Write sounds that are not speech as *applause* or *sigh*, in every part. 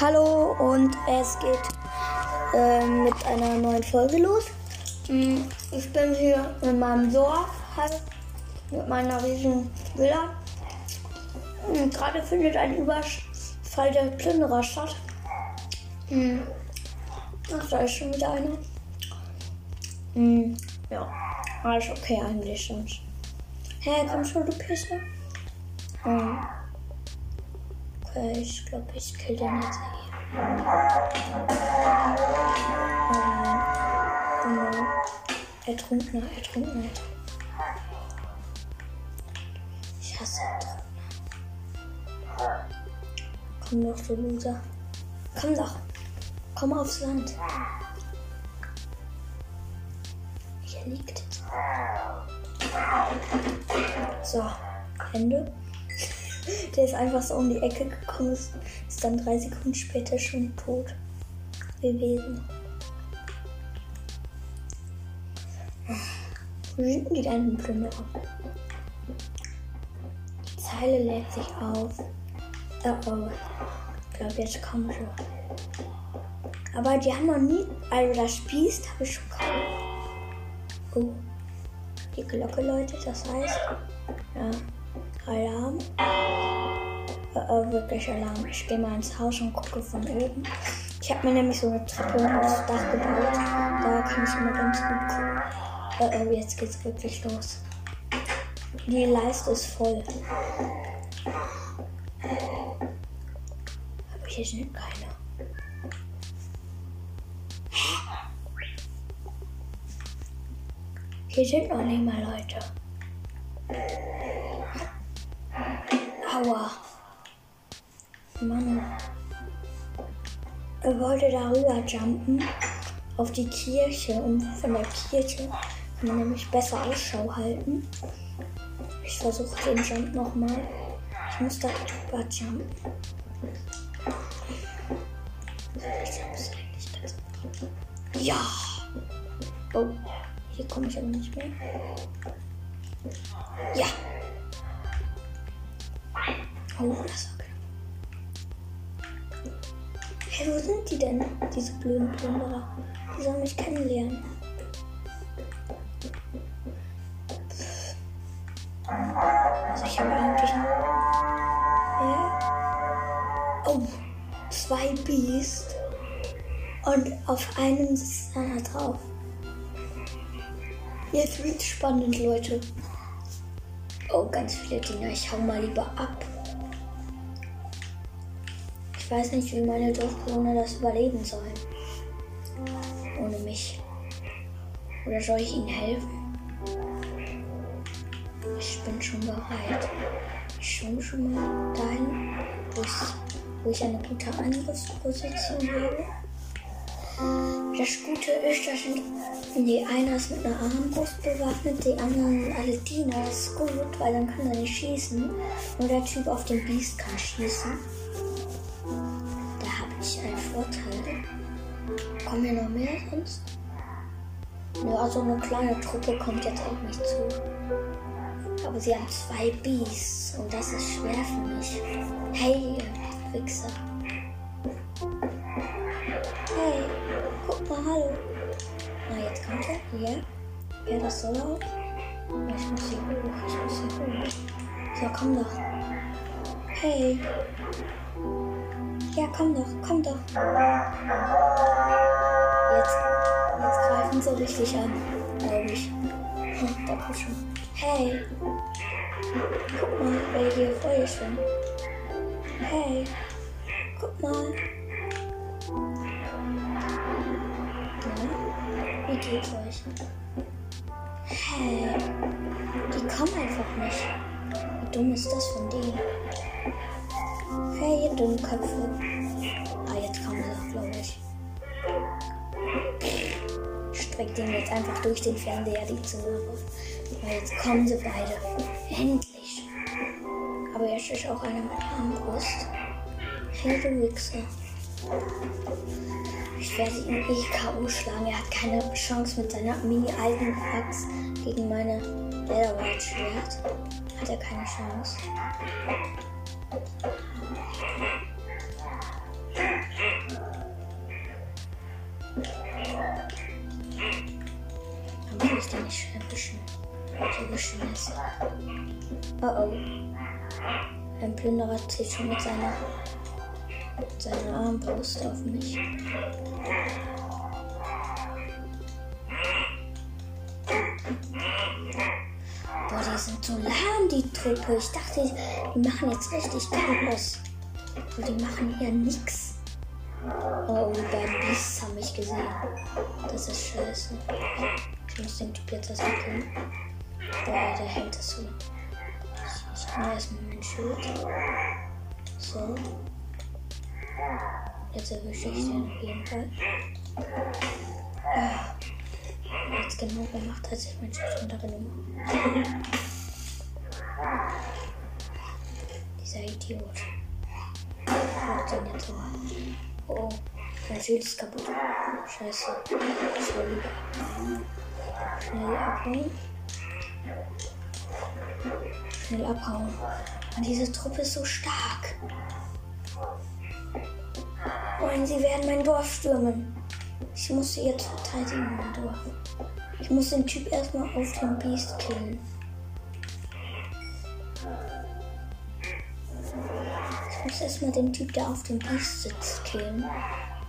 Hallo und es geht äh, mit einer neuen Folge los. Hm, Ich bin hier in meinem Dorf halt mit meiner riesigen Villa. Hm, Gerade findet ein Überfall der Plünderer statt. Hm. Ach, da ist schon wieder einer. Hm, ja, alles okay eigentlich sonst. Hä, hey, komm schon, du Pisser. Hm. Okay, ich glaube, ich kill den jetzt hier. Oh, oh. Ertrunkener, ertrunkener, ertrunkener. Ich hasse Ertrunkener. Komm doch, du Loser. Komm doch. Komm aufs Land. Hier liegt. So, Ende. Der ist einfach so um die Ecke gekommen, ist, ist dann drei Sekunden später schon tot gewesen. Sind denn die ganzen Plünderer? Die Zeile lädt sich auf. Oh oh. Ich glaube, jetzt kommen sie. Aber die haben noch nie. Also das Spieß habe ich schon kaum. Oh. Die Glocke läutet, das heißt. Ja. Alarm. Äh, äh, wirklich Alarm. Ich gehe mal ins Haus und gucke von oben. Ich habe mir nämlich so eine Treppe aufs Dach gebaut. Da kann ich immer ganz gut gucken. Äh, äh, jetzt geht's wirklich los. Die Leiste ist voll. Aber hier sind keine. Hier sind noch nicht mal Leute. Mann. Er wollte darüber jumpen auf die Kirche und von der Kirche kann man nämlich besser Ausschau halten. Ich versuche den Jump nochmal. Ich muss da drüber jumpen. Ich eigentlich gut. Ja! Oh, hier komme ich aber nicht mehr. Ja! Oh, das war wo sind die denn, diese blöden Plünderer? Die sollen mich kennenlernen. Also ich habe eigentlich nur... Ja? Oh, zwei Biest. Und auf einem sitzt einer drauf. Jetzt wird's spannend, Leute. Oh, ganz viele Dinger. Ich hau mal lieber ab. Ich weiß nicht, wie meine Dorfbewohner das überleben sollen. Ohne mich. Oder soll ich ihnen helfen? Ich bin schon bereit. Ich schaue schon mal dahin, wo ich, wo ich eine gute Angriffsposition habe. Das Gute ist, dass die einer ist mit einer Armbrust bewaffnet, die anderen sind alle Diener. Das ist gut, weil dann kann er nicht schießen. Nur der Typ auf dem Biest kann schießen. Kommen hier noch mehr sonst? Ja, so eine kleine Truppe kommt jetzt auch nicht zu. Aber sie haben zwei Beasts und das ist schwer für mich. Hey, Wichser. Hey, guck mal, hallo. Na, jetzt kommt er. Ja. Ja, das soll auch. Ich muss hier hoch. Ich muss hier hoch. So, komm doch. Hey. Ja, komm doch, komm doch. Jetzt, jetzt greifen sie richtig an, glaube ich. Hm, da kuschen. Hey. Guck mal, wer hier vor dir schwimmt. Hey. Guck mal. Ja, wie geht's euch? Hey. Die kommen einfach nicht. Wie dumm ist das von denen? Hey, ihr Dummköpfe. Ah, jetzt kommen sie, glaube ich. Streckt den jetzt einfach durch den Fernseher die Zunge. Weil jetzt kommen sie beide. Endlich. Aber jetzt ist auch einer mit Armbrust. Hey, du Wichser. Ich werde ihn eh K.O. schlagen. Er hat keine Chance mit seiner Mini-Eisenaxt gegen meine Leatherwhite-Schwert. Hat er keine Chance. Warum ist deine Schwimpe so geschmissen? Oh oh. Ein Plünderer zieht schon mit seiner, mit seiner Armbrust auf mich. Boah, die sind so lahm, die Truppe. Ich dachte, die machen jetzt richtig Chaos. Aber die machen hier nichts. Oh, die beiden Beasts haben mich gesehen. Das ist scheiße. Ich muss den Typ jetzt erstmal killen. Boah, der hält das so. Ich, nehme erstmal mein Schild. So. Jetzt erwische ich den auf jeden Fall. Ah. Jetzt genau gemacht, als ich mein Schild runtergenommen. *laughs* Dieser Idiot. Mal? Oh, mein Schild ist kaputt. Scheiße. Ich will lieber schnell abhauen. Schnell abhauen. Und diese Truppe ist so stark. Wollen sie werden mein Dorf stürmen. Ich muss sie jetzt verteidigen, mein Dorf. Ich muss den Typ erstmal auf den Beast killen. Muss erstmal den Typ, der auf dem Beast sitzt, killen.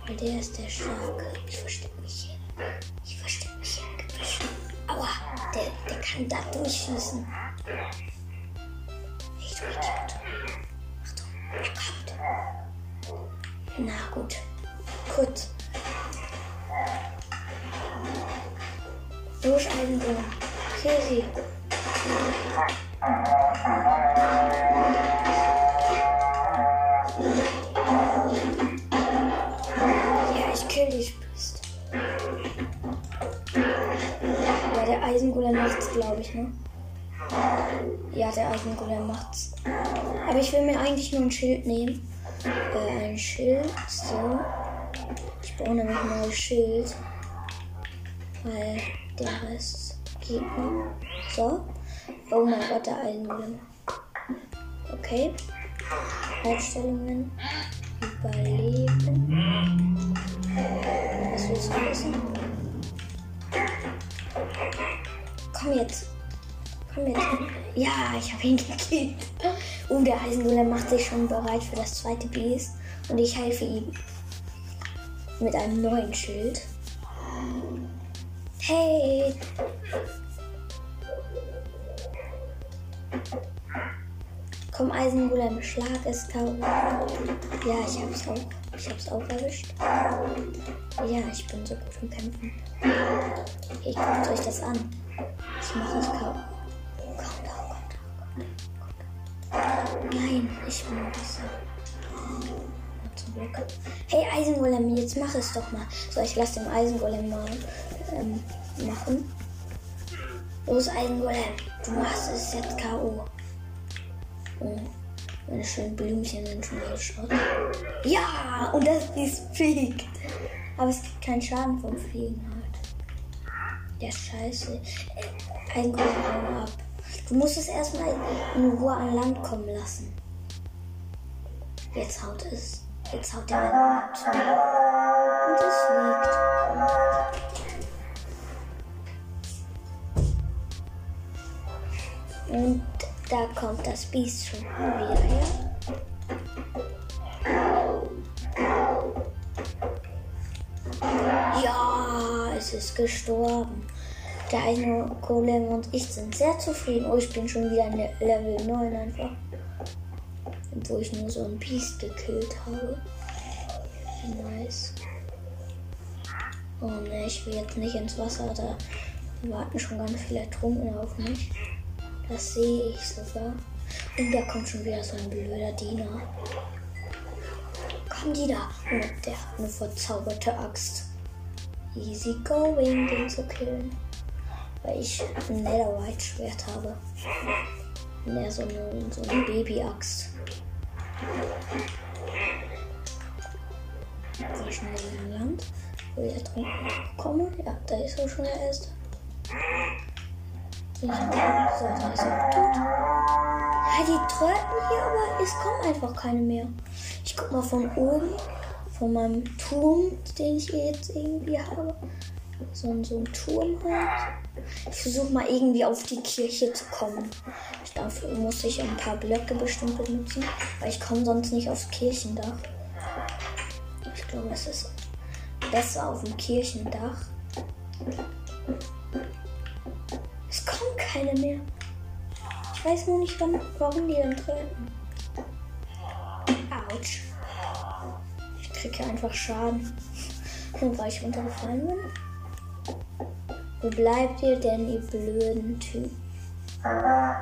Weil der ist der Starke. Ich verstecke mich hier. Ich verstecke mich hier. Aua, der, der kann da durchschießen. Ich du Idiot. Achtung, er kommt. Na gut. Gut. Los, Eisenbohr. Kill sie. Eisengolem macht's, glaube ich, ne? Ja, der Eisengolem macht's. Aber ich will mir eigentlich nur ein Schild nehmen. Äh, ein Schild, so. Ich brauche nämlich ein neues Schild. Weil der Rest geht nicht. So. Oh mein Gott, der Eisengolem. Okay. Einstellungen. Überleben. Was willst du wissen? Komm jetzt. Komm jetzt. Ja, ich habe ihn gekillt. Und der Eisengolem macht sich schon bereit für das zweite Biest. Und ich helfe ihm. Mit einem neuen Schild. Hey! Komm, Eisengolem, schlag es K.O. Ja, ich hab's auch. Ich hab's auch erwischt. Ja, ich bin so gut im Kämpfen. Hey, guckt euch das an. Ich mache es doch. Nein, ich bin besser. Hey, Eisengolem, jetzt mach es doch mal. So, ich lasse den Eisengolem mal ähm, machen. Los, Eisengolem, du machst es jetzt K.O. Oh, meine schönen Blümchen sind schon geschaut. Ja, und das Biest fliegt. Aber es gibt keinen Schaden vom Fliegen Der Scheiße. Ein hau ab. Du musst es erstmal in Ruhe an Land kommen lassen. Jetzt haut es. Jetzt haut der ab. Und es fliegt. Und da kommt das Biest schon wieder her. Ja, es ist gestorben. Der eine Golem und ich sind sehr zufrieden. Oh, ich bin schon wieder in Level 9 einfach. Wo ich nur so ein Biest gekillt habe. Nice. Oh ne, ich will jetzt nicht ins Wasser. Da warten schon ganz viele Ertrunkene auf mich. Das sehe ich sogar. Und da kommt schon wieder so ein blöder Diener. Komm, die da. Oh, der hat eine verzauberte Axt. Easy going, den zu killen. Weil ich ein Netherite Schwert habe. Und er so eine, so eine Baby-Axt. So schnell in Land. Wo ich ertrunken komme. Ja, da ist auch schon der erste. So, da ist er tot. Ja, die tröten hier, aber es kommen einfach keine mehr. Ich guck mal von oben, von meinem Turm, den ich jetzt irgendwie habe. So, so einen Turm halt. Ich versuche mal irgendwie auf die Kirche zu kommen. Dafür muss ich ein paar Blöcke bestimmt benutzen, weil ich komme sonst nicht aufs Kirchendach. Ich glaube, es ist besser auf dem Kirchendach. Es kommen keine mehr. Ich weiß nur nicht, wann, warum die dann treten. Autsch. Ich kriege einfach Schaden, *laughs* weil ich runtergefallen bin. Wo bleibt ihr denn, ihr blöden Typen? Ja,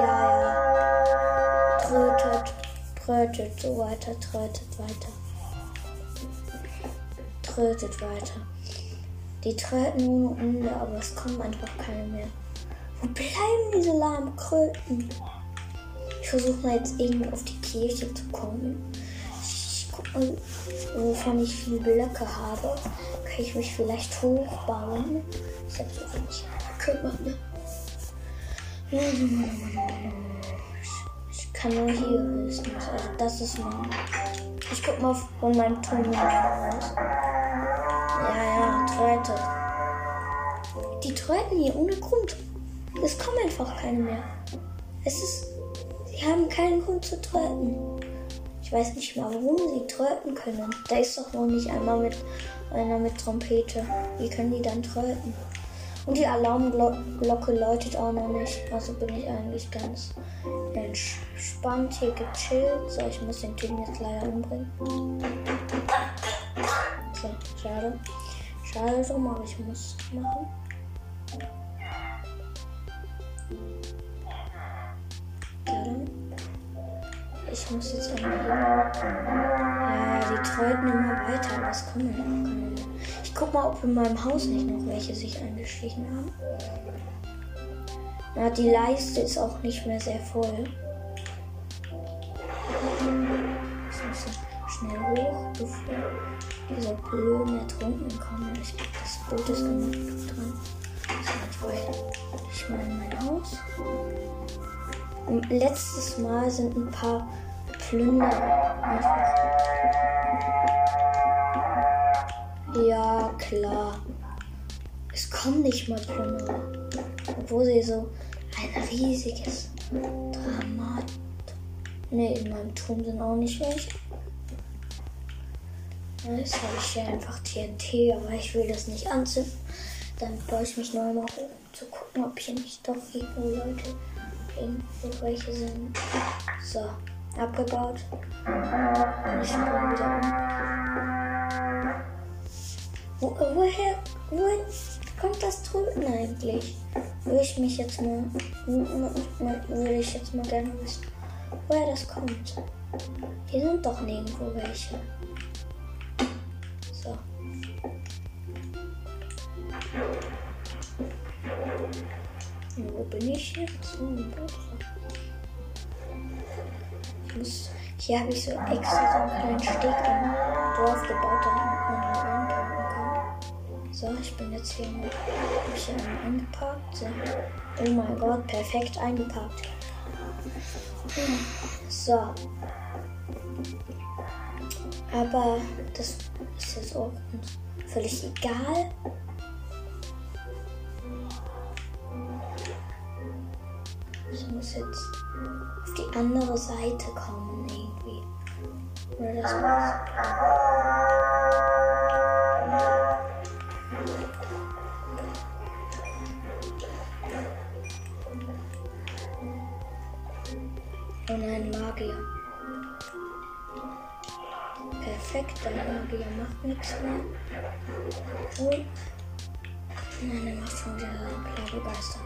ja. Trötet, trötet, so weiter, trötet weiter. Trötet weiter. Die tröten ohne Ende, aber es kommen einfach keine mehr. Wo bleiben diese lahmen Kröten? Ich versuche mal jetzt irgendwie auf die Kirche zu kommen. Mal, wovon ich viele Blöcke habe. Kann ich mich vielleicht hochbauen? Ich hab so wenig kümmern. Ich kann nur hier höchstens. Also das ist mein. Ich guck mal von meinem Turm aus. Ja, ja, Tröte. Die tröten hier ohne Grund. Es kommen einfach keine mehr. Es ist. Sie haben keinen Grund zu tröten. Ich weiß nicht mal, warum sie tröten können. Da ist doch noch nicht einmal mit einer mit Trompete. Wie können die dann tröten? Und die Alarmglocke läutet auch noch nicht. Also bin ich eigentlich ganz entspannt hier gechillt. So, ich muss den Typen jetzt leider umbringen. So, schade. Schade drum, aber ich muss machen. Ich muss jetzt einmal Ja, die tröten immer weiter, aber es kommen ja noch keine. Ich guck mal, ob in meinem Haus nicht noch welche sich eingeschlichen haben. Na, die Leiste ist auch nicht mehr sehr voll. Ich muss schnell hoch, bevor diese blöden Ertrunkenen kommen. Ich glaube, das Boot ist genug dran. So, ich mal in mein Haus. Und letztes Mal sind ein paar Einfach ja, klar. Es kommen nicht mal Plünderer. Obwohl sie so ein riesiges Dramat. Ne, in meinem Turm sind auch nicht welche. Jetzt habe ich hier einfach TNT, aber ich will das nicht anzünden. Dann baue ich mich einmal hoch, um zu gucken, ob hier nicht doch irgendwo Leute irgendwo welche sind. So, abgebaut. Und ich springe wieder um. Wo, woher, woher kommt das Tröten eigentlich? Würde ich mich jetzt mal, würde ich jetzt mal gerne wissen, woher das kommt. Hier sind doch nirgendwo welche. So. Und wo bin ich jetzt? Oh, muss, hier habe ich so extra so einen kleinen Steg am Dorf gebaut, damit man hier reinkommt. So, ich bin jetzt hier, ich hier eingeparkt. So. Oh mein Gott, perfekt eingeparkt. So. Aber das ist jetzt auch völlig egal. Ich muss jetzt auf die andere Seite kommen irgendwie. Oder das war's. Und ein Magier. Perfekt, der Magier macht nichts mehr. Und Nein, er macht schon wieder Plagegeister.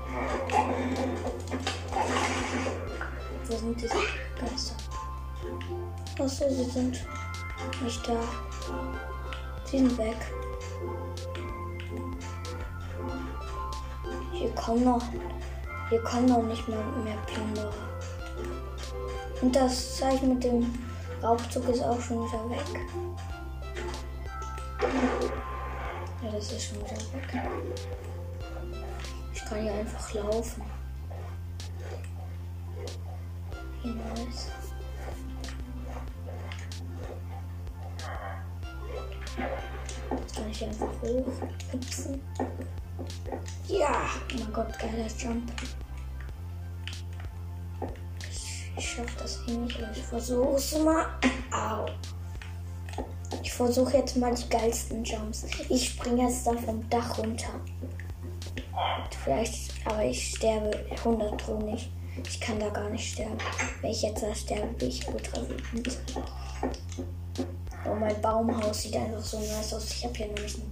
Wo sind diese Geister? Achso, sie sind nicht da. Sie sind weg. Hier kommen noch, hier kommen noch nicht mehr, mehr Plünderer. Und das Zeichen mit dem Raubzug ist auch schon wieder weg. Ja, das ist schon wieder weg. Ich kann hier einfach laufen. Nice. Jetzt kann ich hier einfach hochhüpfen. Ja, oh mein Gott, geiler Jump. Ich schaffe das eh nicht, aber ich versuche es mal. Au. Versuche jetzt mal die geilsten Jumps. Ich springe jetzt da vom Dach runter. Vielleicht, aber ich sterbe 100 Pro nicht. Ich kann da gar nicht sterben. Wenn ich jetzt da sterbe, bin ich ultra wütend. Oh, mein Baumhaus sieht einfach so nice aus. Ich habe hier nämlich ein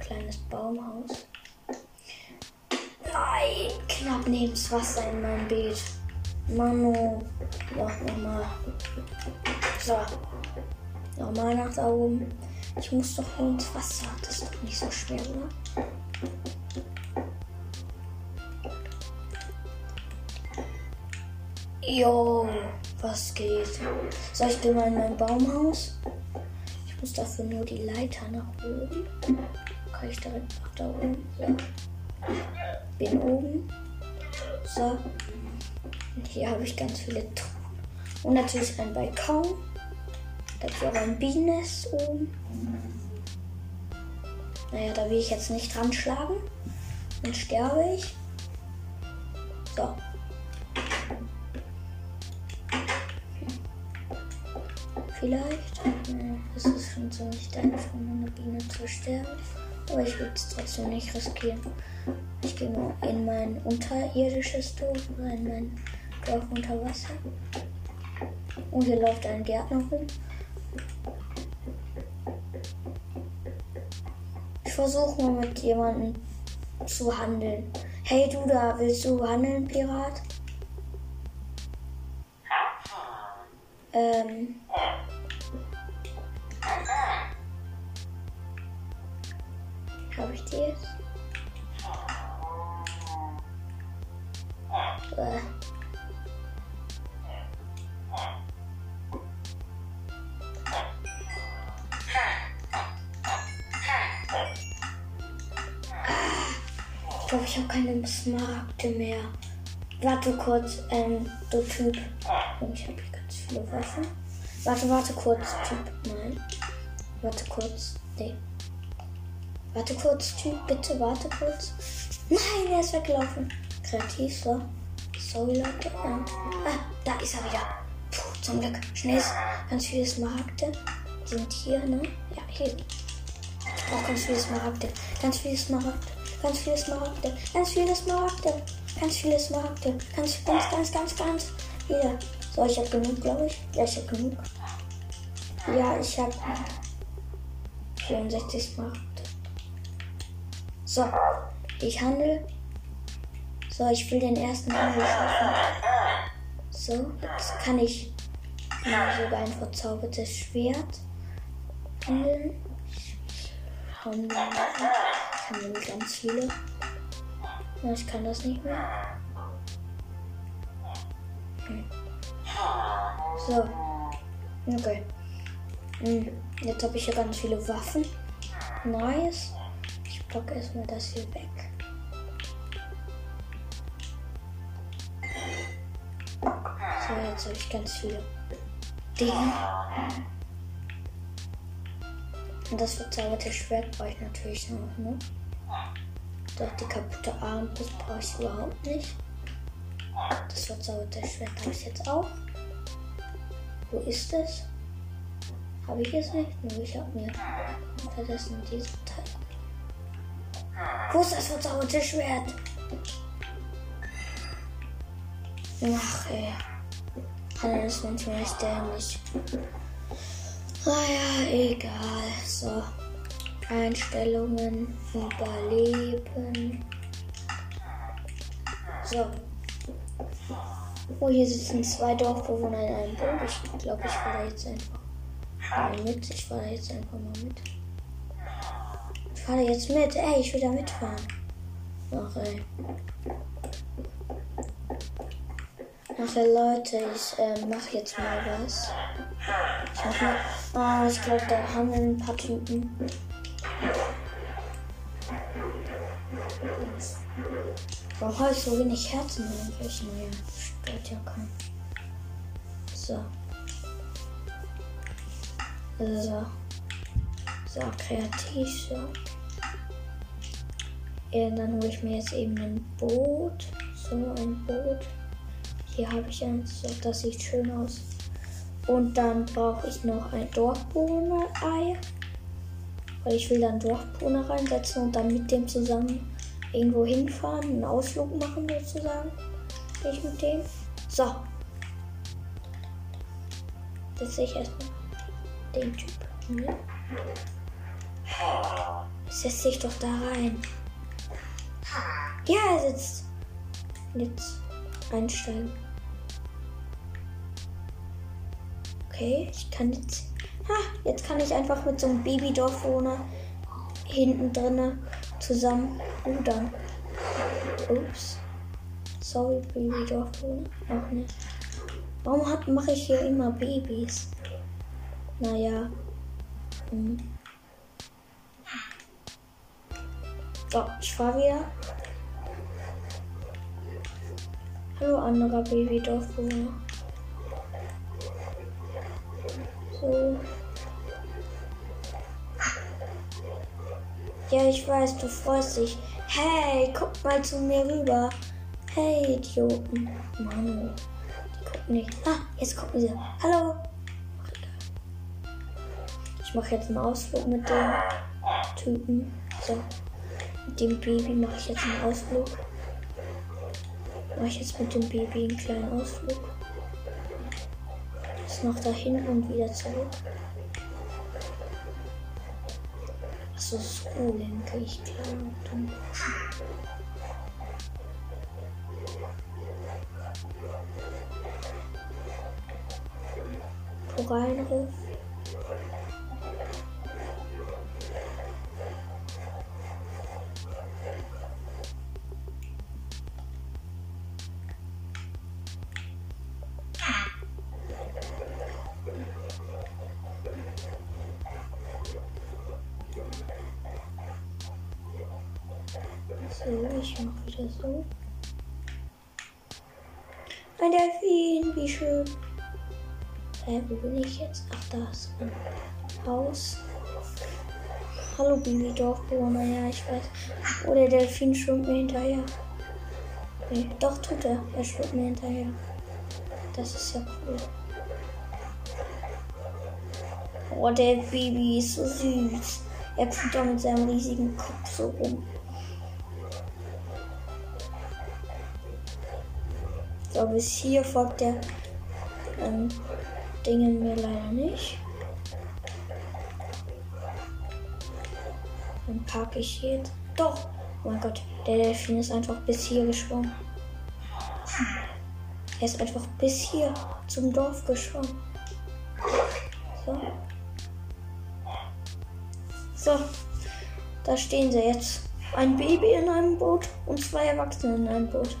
kleines Baumhaus. Nein, knapp neben das Wasser in meinem Beet. Manu. Ja, nochmal. So. Nochmal nach da oben. Ich muss doch nur ins Wasser. Das ist doch nicht so schwer, oder? Jo, was geht? Soll ich mal in mein Baumhaus? Ich muss dafür nur die Leiter nach oben. Kann ich direkt nach da oben? Ja. Bin oben. So. Hier habe ich ganz viele Truhen. Und natürlich ein Balkon. Da ist auch ein Bienennest oben. Naja, da will ich jetzt nicht dran schlagen. Dann sterbe ich. So. Vielleicht. Es ist schon ziemlich einfach, eine Biene zu sterben. Aber ich würde es trotzdem nicht riskieren. Ich gehe nur in mein unterirdisches Dorf oder in mein Dorf unter Wasser. Und hier läuft ein Gärtner rum. Ich versuche mal mit jemandem zu handeln. Hey du da, willst du handeln, Pirat? Ähm. Smaragde mehr. Warte kurz, ähm, du Typ. Ich habe hier ganz viele Waffen. Warte, warte kurz, Typ. Nein. Warte kurz. Nee. Warte kurz, Typ. Bitte warte kurz. Nein, er ist weggelaufen. Kreativ, so. Sorry, Leute. Ah, da ist er wieder. Puh, zum Glück. Schnell. Ganz viele Smaragde. Sind hier, ne? Ja, hier. Ich brauche ganz viele Smaragde. Ganz viele Smaragde. Ganz viele Smaragde. Ganz viele Smaragde. Ganz viele Smaragde. Ganz, ganz, ganz, ganz, ganz. Hier. So, ich habe genug, glaube ich. Ja, ich habe genug. Ja, ich habe 64 Smaragde. So, ich handle. So, ich will den ersten Handel schaffen. So, jetzt kann ich sogar ein verzaubertes Schwert handeln. Ich handle. Ich handle ganz viele. Ja, ich kann das nicht mehr. So. Okay. Hm. Jetzt habe ich hier ganz viele Waffen. Nice. Ich packe erstmal das hier weg. So, jetzt habe ich ganz viele Dinge. Und das verzauberte Schwert brauche ich natürlich noch, ne? Doch die kaputte Armbrust brauche ich überhaupt nicht. Das verzauberte Schwert habe ich jetzt auch. Wo ist es? Habe ich es nicht? Nur ich habe mir vergessen diesen Teil. Wo ist das verzauberte Schwert? Ach ey. Ist manchmal dämlich. Naja, egal. So. Einstellungen, überleben. So. Oh, hier sitzen zwei Dorfbewohner in einem Boot. Ich glaube, ich fahre jetzt einfach mal mit. Ich fahre jetzt einfach mal mit. Ich fahre jetzt mit. Ey, ich will da mitfahren. Ach, ey. Ach, Leute, ich äh, mache jetzt mal was. Ich mach mal. Ah, ich glaube, da haben wir ein paar Typen. Warum habe ich so wenig Herzen eigentlich? Naja, stört ja keinen. So. So. So, kreativ, so. Ja, dann hole ich mir jetzt eben ein Boot. So, ein Boot. Hier habe ich eins, so, das sieht schön aus. Und dann brauche ich noch ein Dorfbewohner-Ei. Weil ich will dann Dorfbewohner reinsetzen und dann mit dem zusammen irgendwo hinfahren, einen Ausflug machen sozusagen. Ich mit dem. So. Setze ich erstmal den Typ. Ne? Setz dich doch da rein. Ja, er sitzt. Jetzt einsteigen. Okay, ich kann jetzt. Ha, jetzt kann ich einfach mit so einem Babydorfwohner hinten drinne zusammen rudern. Ups. Sorry, Babydorfwohner. Auch nicht. Warum mache ich hier immer Babys? Naja. Hm. So, ich fahre wieder. Hallo anderer Babydorfbewohner. So. Ja, ich weiß, du freust dich. Hey, guck mal zu mir rüber. Hey, Idioten. Mann, die gucken nicht. Ah, jetzt gucken sie. Hallo. Ich mache jetzt einen Ausflug mit dem Typen. So. Mit dem Baby mache ich jetzt einen Ausflug. Mache ich jetzt mit dem Baby einen kleinen Ausflug. Ist noch dahin und wieder zurück. Achso, School denke ich, klar. Dann Korallenriff. So, ich mach wieder so. Ein Delfin, wie schön. Hä, wo bin ich jetzt? Ach, da ist ein Haus. Hallo, Bibi Dorfbewohner. Ja, ich weiß. Oh, der Delfin schwimmt mir hinterher. Nee, doch, tut er. Er schwimmt mir hinterher. Das ist ja cool. Oh, der Baby ist so süß. Er tut da mit seinem riesigen Kopf so rum. Bis hier folgt der ähm, Dingen mir leider nicht. Dann parke ich jetzt. Doch! Oh mein Gott, der Delfin ist einfach bis hier geschwommen. Er ist einfach bis hier zum Dorf geschwommen. So. So. Da stehen sie jetzt. Ein Baby in einem Boot und zwei Erwachsene in einem Boot.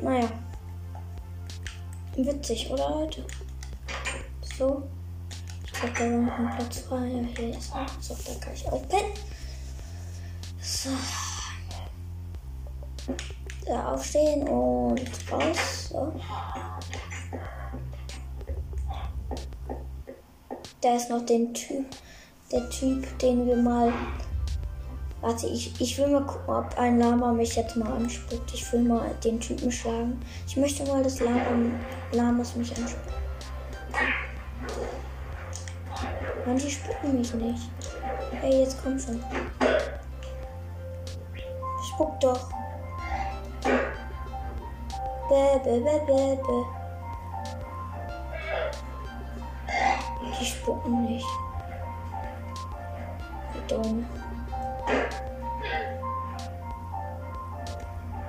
Naja. Witzig, oder Leute? So. Ich glaube, da war noch ein Platz frei. Ja, hier ist er. So, da kann ich auch pennen. So. Da aufstehen und raus. So. Da ist noch den Typ, der Typ, den wir mal Warte, ich, ich will mal gucken, ob ein Lama mich jetzt mal anspuckt. Ich will mal den Typen schlagen. Ich möchte mal, dass Lama, Lamas mich anspuckt. Mann, die spucken mich nicht. Hey, jetzt komm schon. Spuck doch. Bäh, bäh, bäh, bäh, bäh. Die spucken nicht. Wie.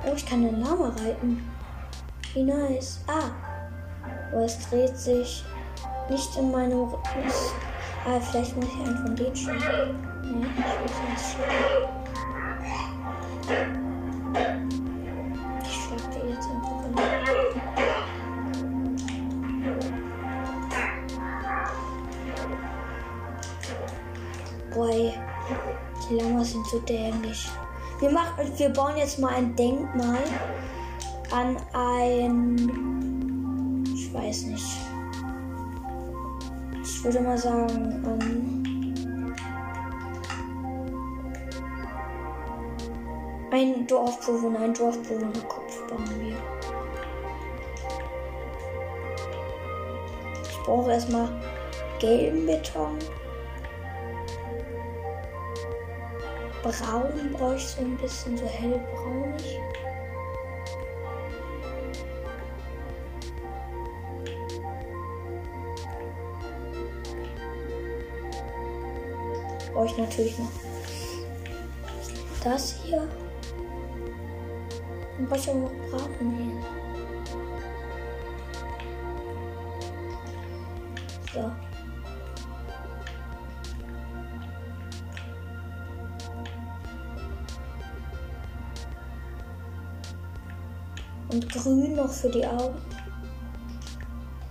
Oh, ich kann den Lama reiten. Wie nice. Ah. Aber es dreht sich nicht in meinem Rhythmus. Ah, vielleicht muss ich einen von denen schlagen. Nee, ich muss eins schlagen. Dämlich. Wir, machen, wir bauen jetzt mal ein Denkmal an ein. Ich weiß nicht. Ich würde mal sagen, ähm, ein Dorfbewohner, ein Dorfbewohnerkopf bauen wir. Ich brauche erstmal gelben Beton. Braun brauche ich so ein bisschen, so hellbraunig. Brauche ich natürlich noch das hier. Und brauche ich auch noch Braten hier. So. Und grün noch für die Augen.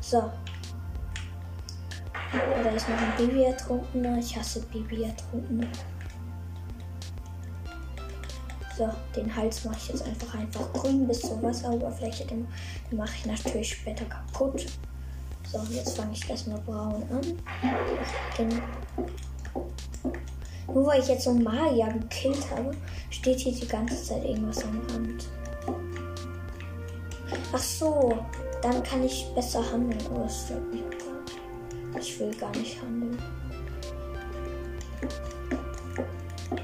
So. Oh, da ist noch ein Baby ertrunkener. Ich hasse Baby ertrunkene. So, den Hals mache ich jetzt einfach einfach grün bis zur Wasseroberfläche. Den, den mache ich natürlich später kaputt. So, jetzt fange ich erstmal braun an. Den, nur weil ich jetzt so einen Magier gekillt habe, steht hier die ganze Zeit irgendwas am Rand. Ach so, dann kann ich besser handeln. Oh, das stört mich gar nicht. Ich will gar nicht handeln.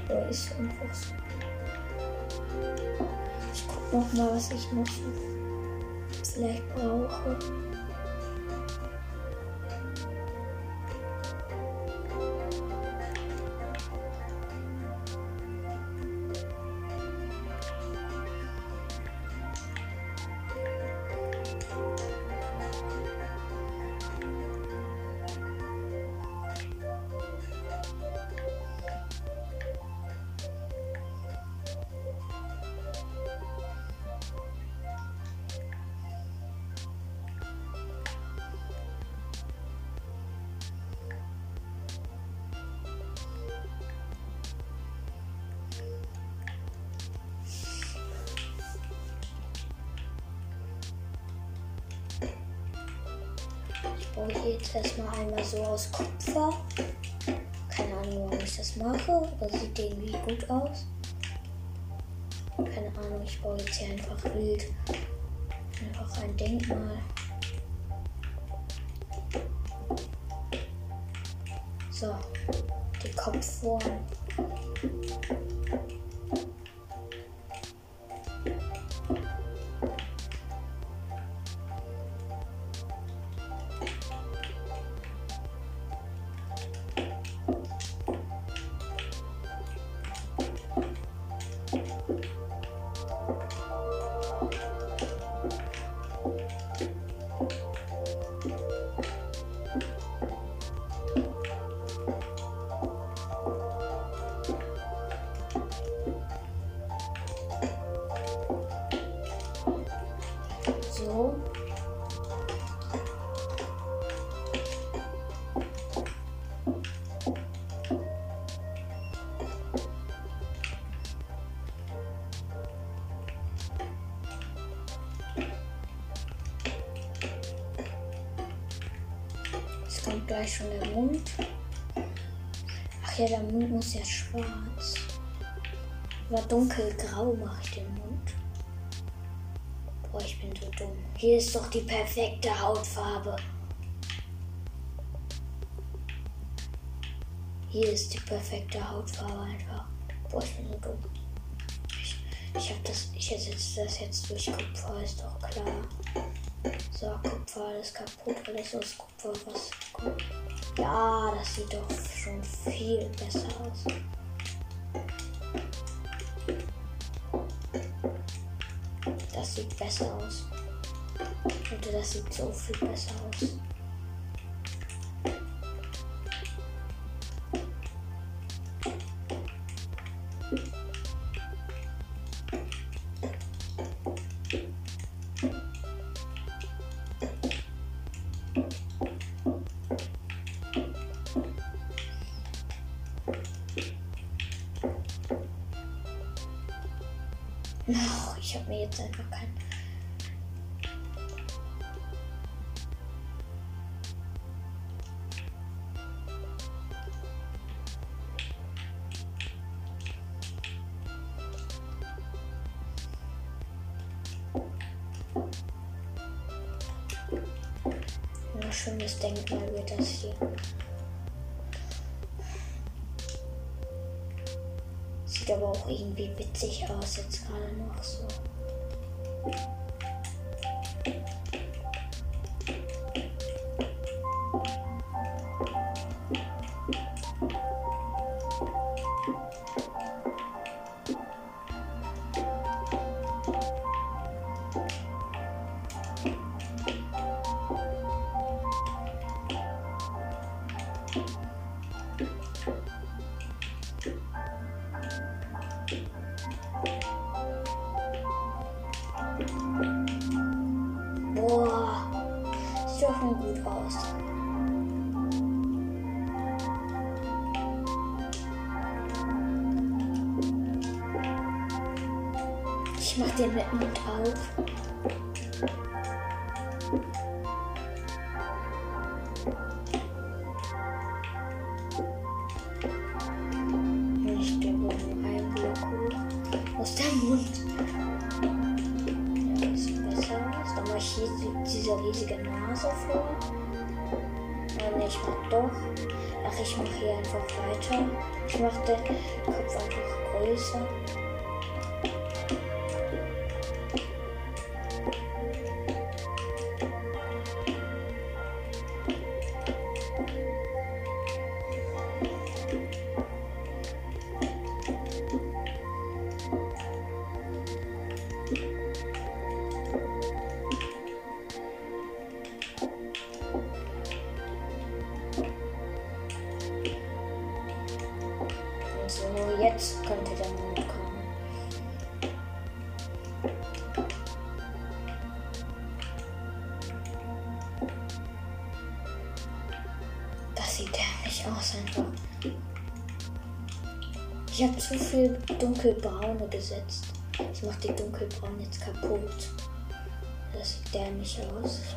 Er ist so. Ich guck noch mal, was ich noch vielleicht brauche. Ahnung, ich baue jetzt hier einfach wild. Einfach ein Denkmal. So, die Kopfform. Ja, der Mund muss ja schwarz. Aber dunkelgrau mache ich den Mund. Boah, ich bin so dumm. Hier ist doch die perfekte Hautfarbe. Hier ist die perfekte Hautfarbe einfach. Boah, ich bin so dumm. Ich, ich hab das, ich ersetze das jetzt durch Kupfer, ist doch klar. So, Kupfer, alles kaputt, alles aus Kupfer, was gut. Ja, das sieht doch schon viel besser aus. Das sieht besser aus. Und das sieht so viel besser aus. jetzt einfach keinen. Ein schönes Denkmal wird das hier. Sieht aber auch irgendwie witzig aus, jetzt gerade noch so. Aus dem Mund. Ja, das sieht besser aus. Dann mach ich hier diese riesige Nase vor. Nein, ich mach doch. Ach, ich mach hier einfach weiter. Ich mach den Kopf einfach größer. Ich mache die dunkelbraun jetzt kaputt. Das sieht dämlich aus. Ich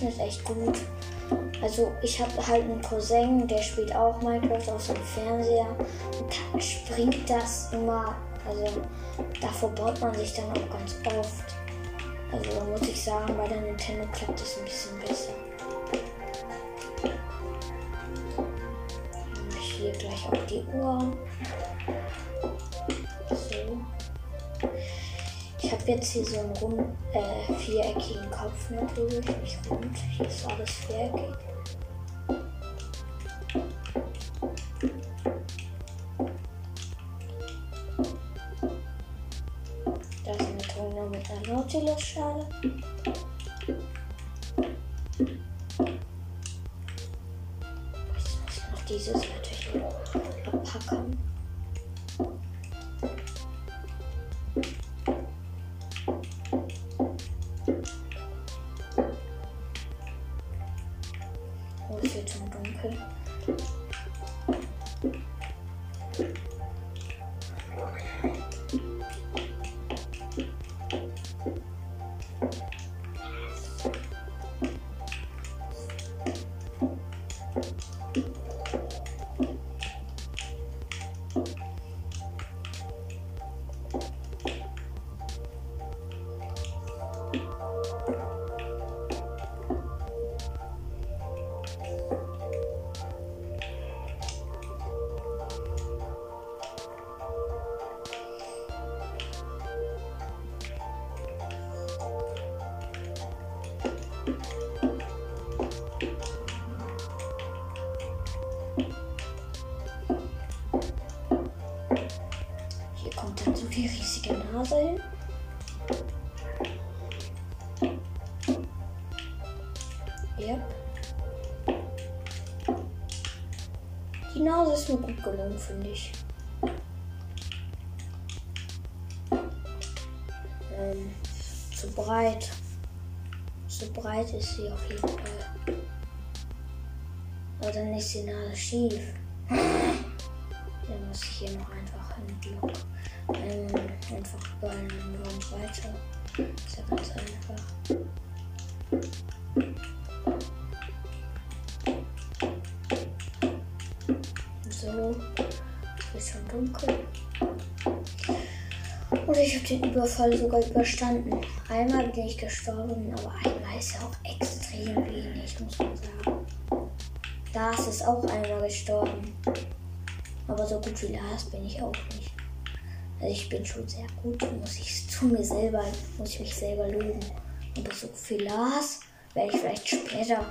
Rechnet echt gut. Also ich habe halt einen Cousin, der spielt auch Minecraft auf seinem Fernseher. Da springt das immer. Also davor baut man sich dann auch ganz oft. Also da muss ich sagen, bei der Nintendo klappt das ein bisschen besser. Hier gleich auch die Uhr. Ich habe jetzt hier so einen rund, äh, viereckigen Kopf natürlich, nicht rund. Hier ist alles viereckig. Yep. Die Nase ist mir gut gelungen, finde ich. ähm, zu breit. Zu breit ist sie auf jeden Fall. Aber dann ist die Nase schief. *laughs* Dann muss ich hier noch einfach einen Block. Ähm, einfach über einen Raum weiter. Ist ja ganz einfach. Den Überfall sogar überstanden. Einmal bin ich gestorben, aber einmal ist ja auch extrem wenig, muss man sagen. Lars ist auch einmal gestorben. Aber so gut wie Lars bin ich auch nicht. Also ich bin schon sehr gut, muss ich zu mir selber, muss ich mich selber loben. Aber so viel Lars werde ich vielleicht später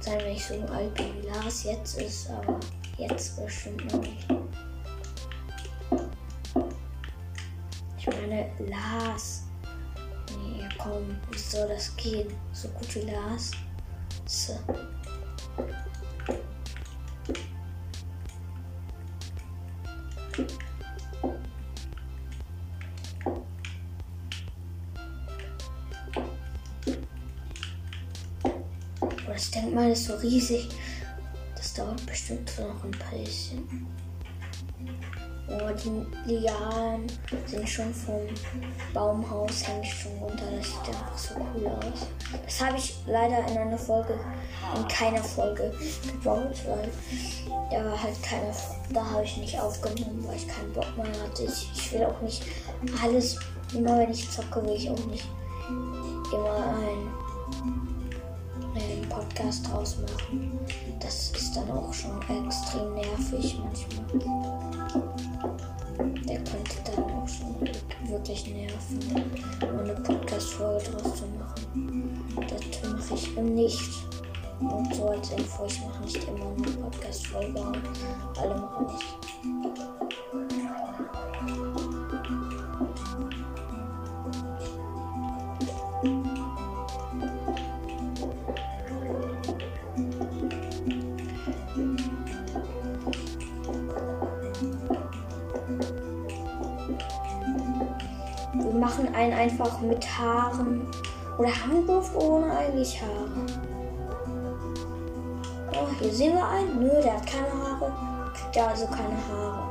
sein, wenn ich so alt bin wie Lars jetzt ist, aber jetzt bestimmt noch nicht. Meine, Lars. Nee, komm, wie soll das gehen? So gut wie Lars. So. das Denkmal ist so riesig. Das dauert bestimmt noch ein paar bisschen. Oh, die Lianen sind schon vom Baumhaus, hängen schon runter. Das sieht einfach so cool aus. Das habe ich leider in einer Folge, in keiner Folge gebaut, weil da war halt keine, da habe ich nicht aufgenommen, weil ich keinen Bock mehr hatte. Ich, ich will auch nicht alles, immer wenn ich zocke, will ich auch nicht immer ein einen Podcast draus machen. Das ist dann auch schon extrem nervig manchmal. Der könnte dann auch schon wirklich nerven, eine Podcast-Folge draus zu machen. Das mache ich nicht. Und so als Info, ich mache nicht immer eine Podcast-Folge. Alle machen nicht. Einen einfach mit Haaren. Oder Handwurf ohne eigentlich Haare. Oh, hier sehen wir einen. Nö, der hat keine Haare. Kriegt ja also keine Haare.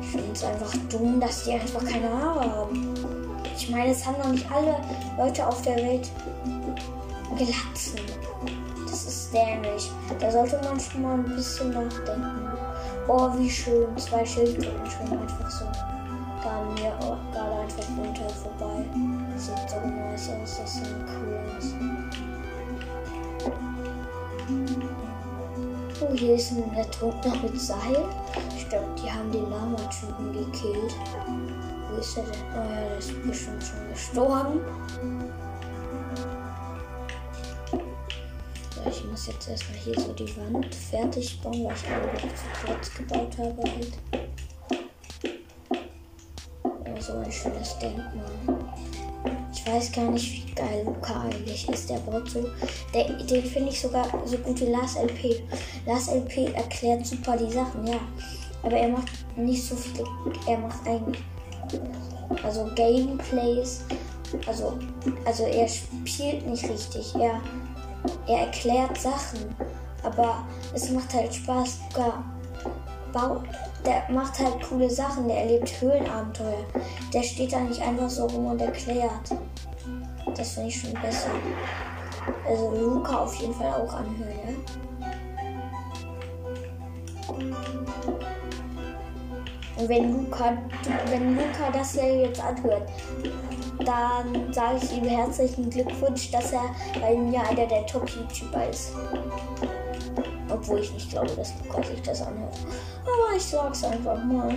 Ich finde es einfach dumm, dass die einfach keine Haare haben. Ich meine, es haben noch nicht alle Leute auf der Welt Glatzen. Das ist dämlich. Da sollte man schon mal ein bisschen nachdenken. Oh, wie schön. Zwei Schildkröten schwimmen einfach so. Gerade mir gerade einfach runter vorbei. Das sieht so nice aus. Das sieht cool aus. Oh, hier ist ein Ertrunkener mit Seil. Ich glaube, die haben den Lama-Typen gekillt. Wo ist er denn? Oh ja, der ist bestimmt schon gestorben. Ich muss jetzt erstmal hier so die Wand fertig bauen, weil ich alle zu kurz gebaut habe halt. Ja, so ein schönes Denkmal. Ich weiß gar nicht, wie geil Luca eigentlich ist. Der baut so. Der, den finde ich sogar so gut wie Lars LP. Lars LP erklärt super die Sachen, ja. Aber er macht nicht so viele. Er macht eigentlich. Also Gameplays. Also, also er spielt nicht richtig. Er er erklärt Sachen, aber es macht halt Spaß. Luca baut, der macht halt coole Sachen, der erlebt Höhlenabenteuer. Der steht da nicht einfach so rum und erklärt. Das finde ich schon besser. Also Luca auf jeden Fall auch anhören, ja? Und wenn Luca, wenn Luca das ja jetzt anhört, dann sage ich ihm herzlichen Glückwunsch, dass er bei mir einer der Top-YouTuber ist. Obwohl ich nicht glaube, dass Luca sich das anhört. Aber ich sag's einfach mal.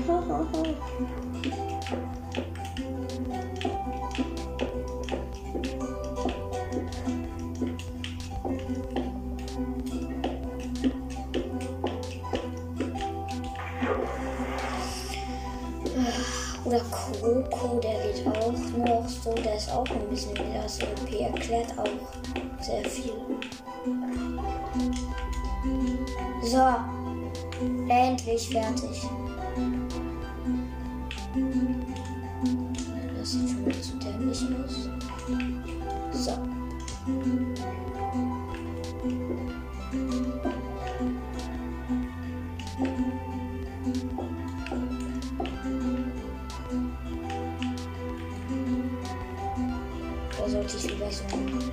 Oder Kroko, der geht auch noch so, der ist auch ein bisschen wie das OP, erklärt auch sehr viel. So, endlich fertig. Das sieht schon wieder zu dämlich aus. Da sollte ich lieber so machen.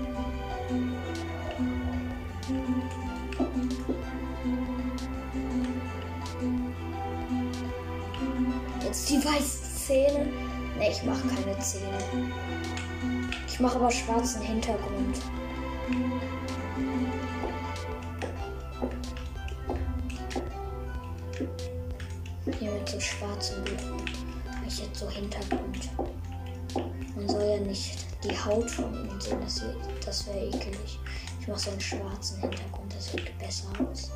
Jetzt die weißen Zähne. Ne, ich mache keine Zähne. Ich mache aber schwarzen Hintergrund. Hier mit so schwarzem Mache ich jetzt so Hintergrund. Die Haut von ihnen sehen, das, wird- das wäre ekelig. Ich mache so einen schwarzen Hintergrund, das sieht besser aus.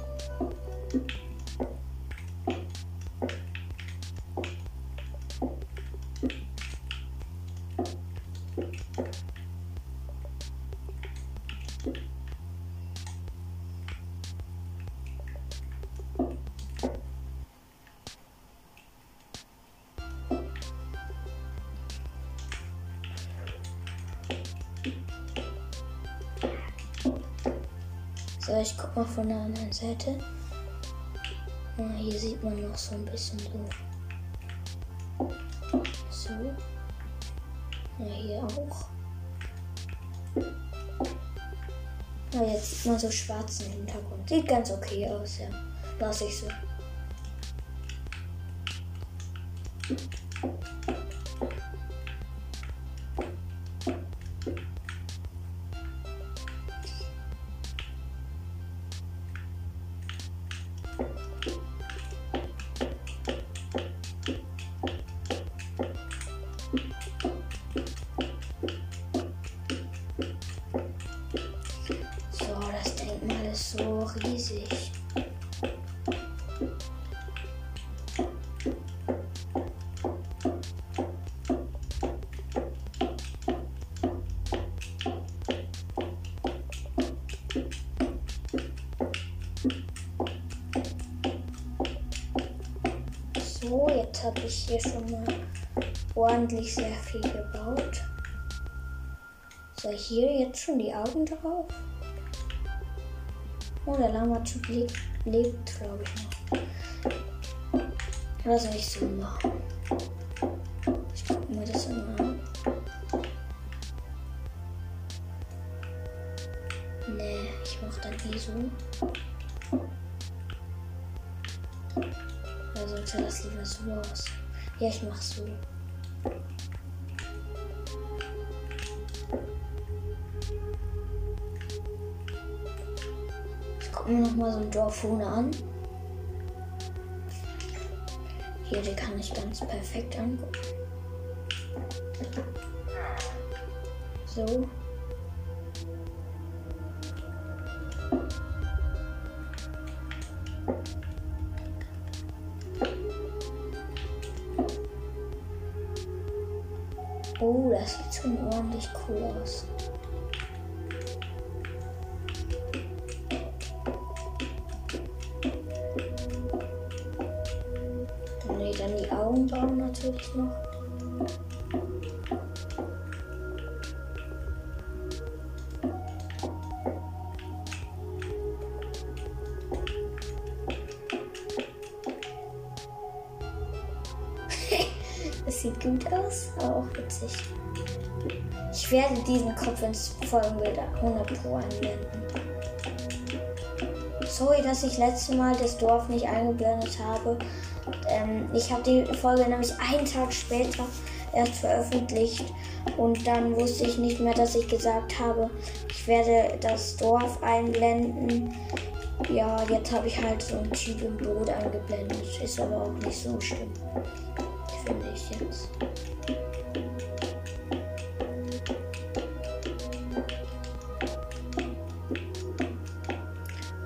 Von der anderen Seite. Ah, hier sieht man noch so ein bisschen so. So. Ja, hier auch. Ja, jetzt sieht man so schwarzen Hintergrund. Sieht ganz okay aus, ja. Lass ich. So, so riesig. So, jetzt habe ich hier schon mal ordentlich sehr viel gebaut. So, hier jetzt schon die Augen drauf. Oh, der Lama-Typ lebt, lebt glaube ich, noch. Oder soll ich so machen? Ich gucke mir das immer an. Nee, ich mach dann eh so. Oder sollte das lieber so aus? Ja, ich mach so. Dorfhuhn an. Hier, die kann ich ganz perfekt angucken. So. Das sieht gut aus, aber auch witzig. Ich werde diesen Kopf ins Folgenbild 100 Pro anwenden. Sorry, dass ich letztes Mal das Dorf nicht eingeblendet habe. Ähm, ich habe die Folge nämlich einen Tag später erst veröffentlicht und dann wusste ich nicht mehr, dass ich gesagt habe, ich werde das Dorf einblenden. Ja, jetzt habe ich halt so einen Typ im Boot eingeblendet. Ist aber auch nicht so schlimm. Finde ich jetzt.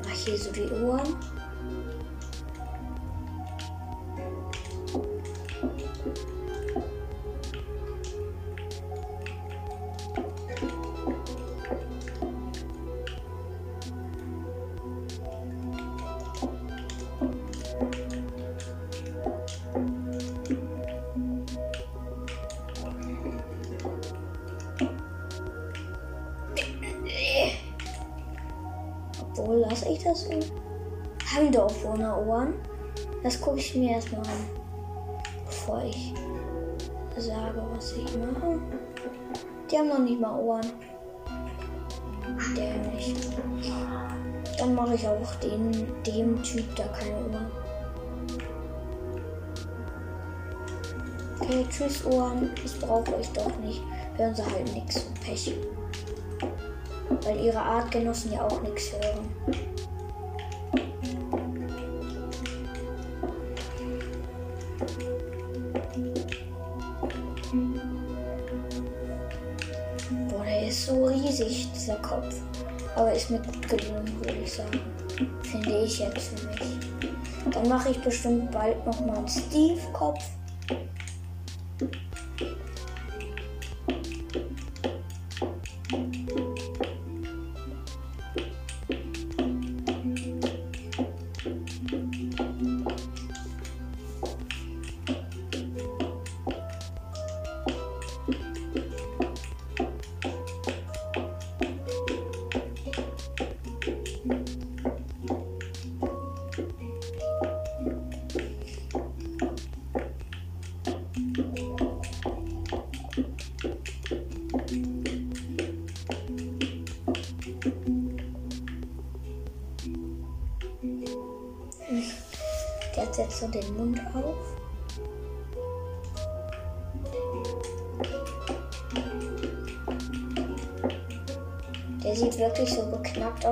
Mach hier so Ich mir erstmal an, bevor ich sage, was ich mache. Die haben noch nicht mal Ohren. Dämlich. Dann mache ich auch den, dem Typ da keine Ohren. Okay, tschüss Ohren. Das brauche ich doch nicht. Hören sie halt nichts. Pech. Weil ihre Artgenossen ja auch nichts hören. Boah, der ist so riesig, dieser Kopf. Aber ist mir gut gelungen, würde ich sagen. Finde ich jetzt für mich. Dann mache ich bestimmt bald nochmal einen Steve-Kopf.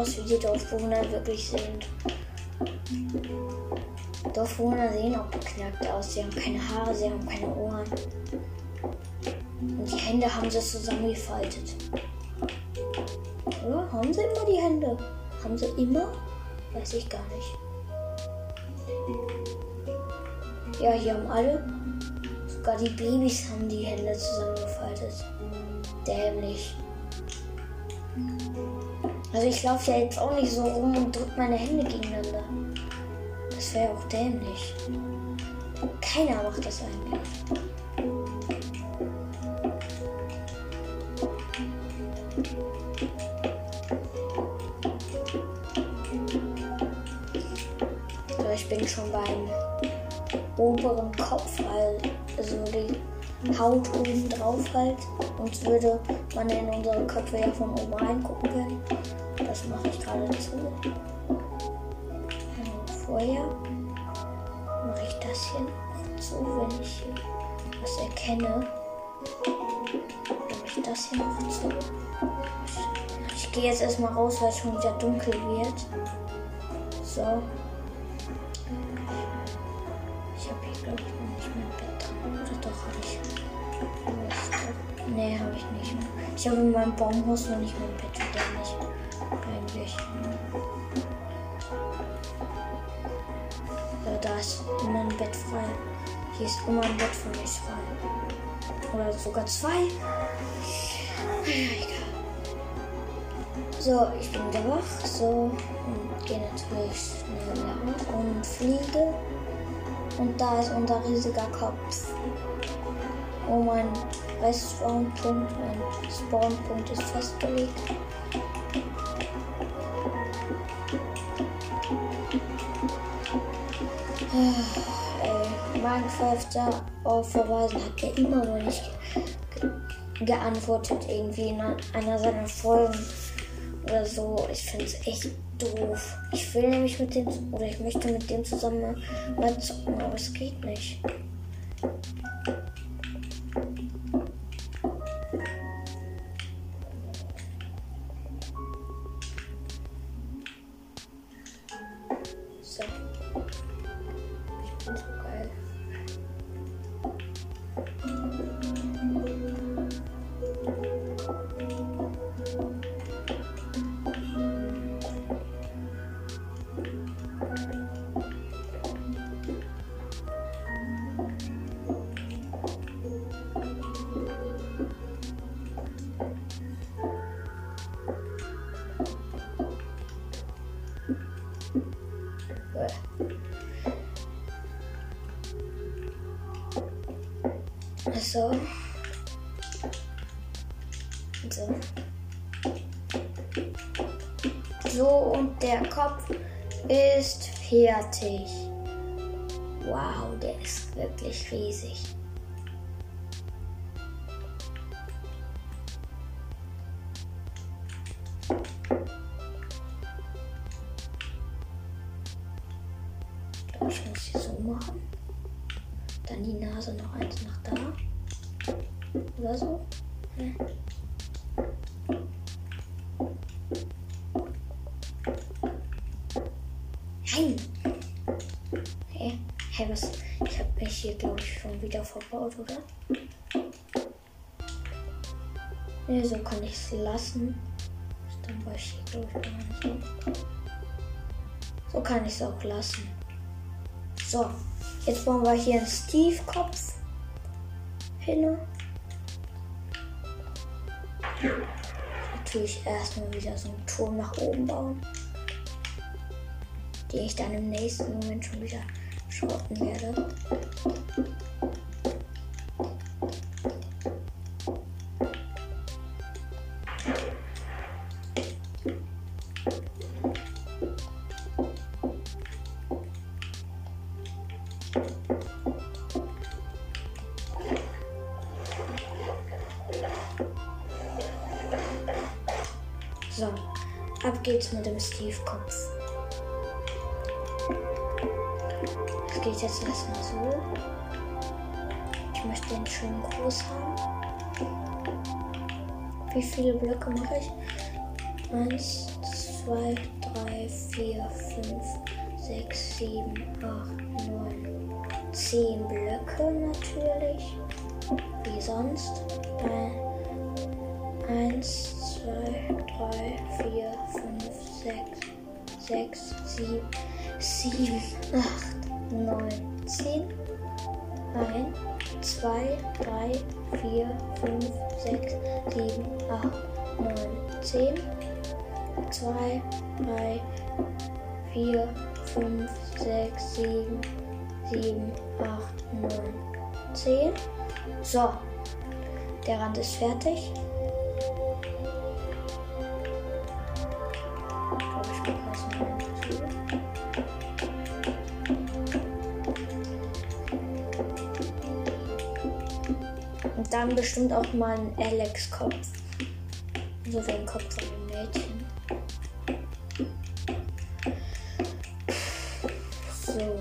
Aus, wie die Dorfbewohner wirklich sind. Dorfbewohner sehen auch beknackt aus. Sie haben keine Haare, sie haben keine Ohren. Und die Hände haben sie zusammengefaltet. Oder? Haben sie immer die Hände? Haben sie immer? Weiß ich gar nicht. Ja, hier haben alle. Sogar die Babys haben die Hände zusammengefaltet. Dämlich. Also ich laufe ja jetzt auch nicht so rum und drücke meine Hände gegeneinander. Das wäre auch dämlich. Keiner macht das eigentlich. So, ich bin schon beim oberen Kopf, also die Haut oben drauf halt. Sonst würde man in unsere Köpfe ja von oben reingucken können. Das mache ich gerade zu. Also vorher mache ich das hier noch zu, wenn ich hier was erkenne. Mache ich das hier noch zu. Ich gehe jetzt erstmal raus, weil es schon wieder dunkel wird. So. Ich habe hier, glaube ich, noch nicht mein Bett dran. Oder doch, habe ich. Nee, habe ich nicht. Ich habe in meinem Baumhaus noch nicht mein Bett Hier ist immer ein Bett für mich frei. Oder sogar zwei. Egal. So, ich bin wieder wach. So, und gehe natürlich schnell nach und fliege. Und da ist unser riesiger Kopf. Oh, mein Restspawnpunkt, mein Spawnpunkt ist festgelegt. Äh, Minecrafter auf Verweisen hat er immer noch nicht ge geantwortet, irgendwie in einer seiner Folgen oder so. Ich finde es echt doof. Ich will nämlich mit dem, oder ich möchte mit dem zusammen mal zocken, aber es geht nicht. So. So. So, und der Kopf ist fertig. Wow, der ist wirklich riesig. Verbaut, oder? Ne, so kann ich es lassen. Dann war ich hier, glaube ich, gar nicht so. Kann ich es auch lassen. So, jetzt bauen wir hier einen Steve-Kopf hin. Natürlich erstmal wieder so einen Turm nach oben bauen die ich dann im nächsten Moment schon wieder schrotten werde. Ab geht's mit dem Steve-Kopf. geht jetzt erstmal so. Ich möchte den schön groß haben. Wie viele Blöcke mache ich? Eins, zwei, drei, vier, fünf, sechs, sieben, acht, neun, zehn Blöcke natürlich. Wie sonst. Eins, zwei, drei, vier, fünf, sechs, sechs, sieben, sieben, acht. 9, 10. 1, 2, 3, 4, 5, 6, 7, 8, 9, 10. 2, 3, 4, 5, 6, 7, 7, 8, 9, 10. So, der Rand ist fertig. Bestimmt auch mal ein Alex-Kopf. So wie ein Kopf von einem Mädchen. So.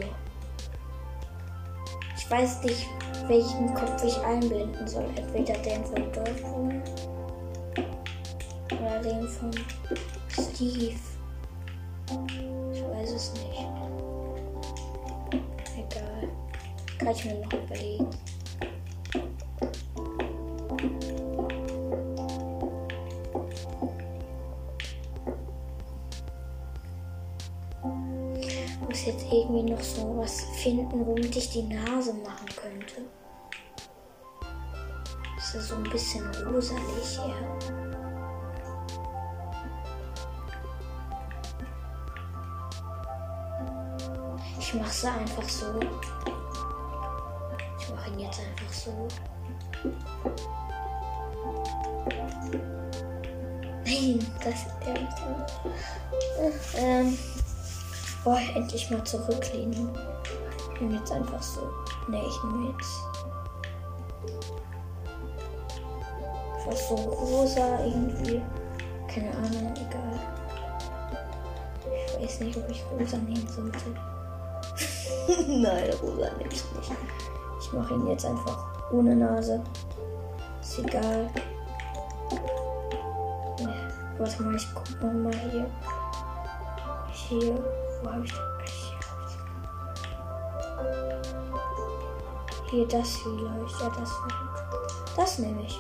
Ich weiß nicht, welchen Kopf ich einblenden soll. Entweder den von Dortmund oder den von Steve. Ich weiß es nicht. Egal. Kann ich mir noch überlegen. Irgendwie noch so was finden, womit ich die Nase machen könnte. Das ist so ein bisschen roselig hier. Ich mache sie einfach so. Ich mache ihn jetzt einfach so. Nein, das ist der nicht. Ähm. Boah, endlich mal zurücklehnen. Ich nehme jetzt einfach so. Ne, ich nehme jetzt. Einfach so rosa irgendwie. Keine Ahnung, egal. Ich weiß nicht, ob ich rosa nehmen sollte. *laughs* Nein, rosa nehme ich nicht. Ich mache ihn jetzt einfach ohne Nase. Ist egal. Warte mal, ich guck noch mal hier. Hier. Das? Hier, das vielleicht. Ja, das vielleicht. Das nehme ich.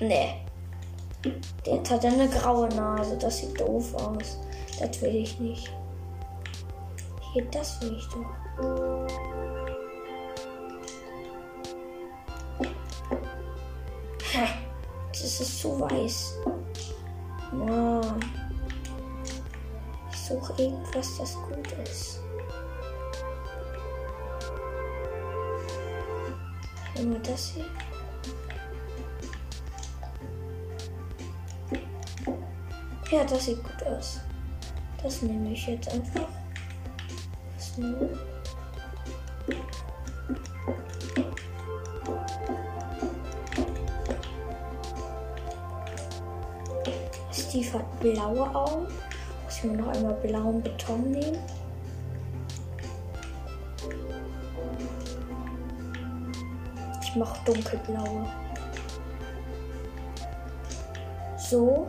Nee. Der hat eine graue Nase. Das sieht doof aus. Das will ich nicht. Hier, das will ich doch. Das ist zu weiß. Mann. Ich suche irgendwas, das gut ist. Immer das hier. Ja, das sieht gut aus. Das nehme ich jetzt einfach. Was nur? Steve hat blaue Augen. Muss ich mir noch einmal blauen Beton nehmen. Ich mache dunkelblaue. So.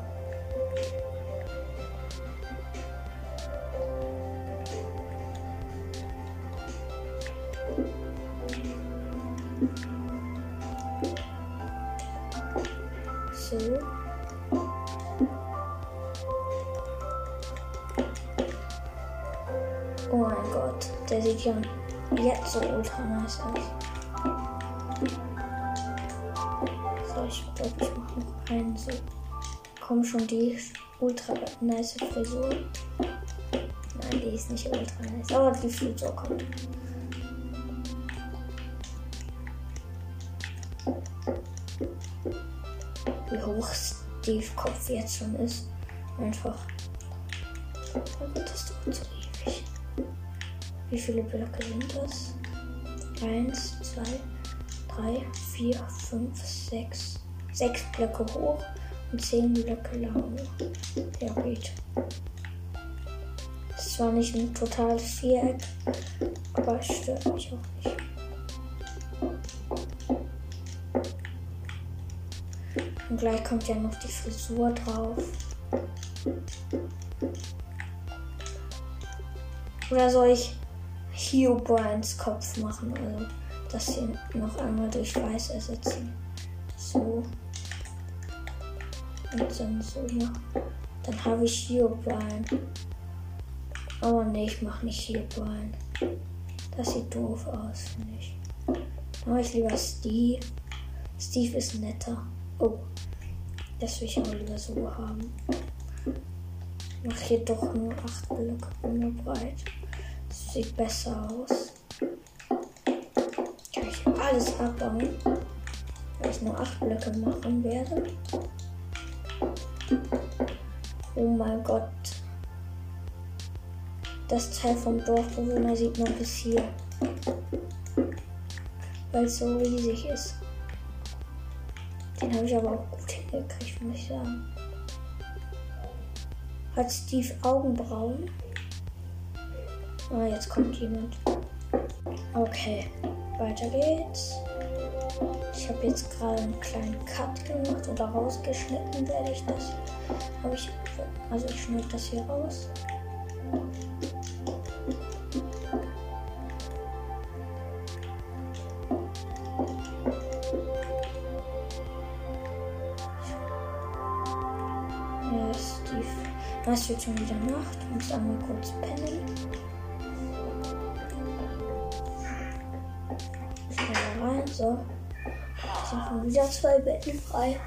Nice aus. So, ich glaube, ich mache noch einen so. Komm schon, die ultra nice Frisur. Nein, die ist nicht ultra nice, aber die Frisur kommt. Wie hoch Steve Kopf jetzt schon ist. Einfach. Oh das dauert so ewig. Wie viele Blöcke sind das? Eins, zwei, drei, vier, fünf, sechs. Sechs Blöcke hoch und zehn Blöcke lang. Ja, geht. Ist zwar nicht ein totales Viereck, aber es stört mich auch nicht. Und gleich kommt ja noch die Frisur drauf. Oder soll ich Hugh Bryans Kopf machen? Also das hier noch einmal durch Weiß ersetzen. So. Und dann so noch. Dann habe ich Hugh Bryan. Oh ne, ich mache nicht Hugh Bryan. Das sieht doof aus, finde ich. Dann mache ich lieber Steve. Steve ist netter. Oh. Das will ich auch lieber so haben. Ich mache hier doch nur 8 Blöcke breit. Sieht besser aus. Kann ich alles abbauen, weil ich nur 8 Blöcke machen werde. Oh mein Gott. Das Teil vom Dorfbewohner sieht man bis hier. Weil es so riesig ist. Den habe ich aber auch gut hingekriegt, muss ich sagen. Hat Steve Augenbrauen? Ah, jetzt kommt jemand. Okay, weiter geht's. Ich habe jetzt gerade einen kleinen Cut gemacht oder rausgeschnitten werde ich das. Habe ich, also ich schneide das hier raus. Ja, Steve. Es wird schon wieder Nacht. Ich muss einmal kurz pennen. So. Jetzt sind schon wieder zwei Betten frei.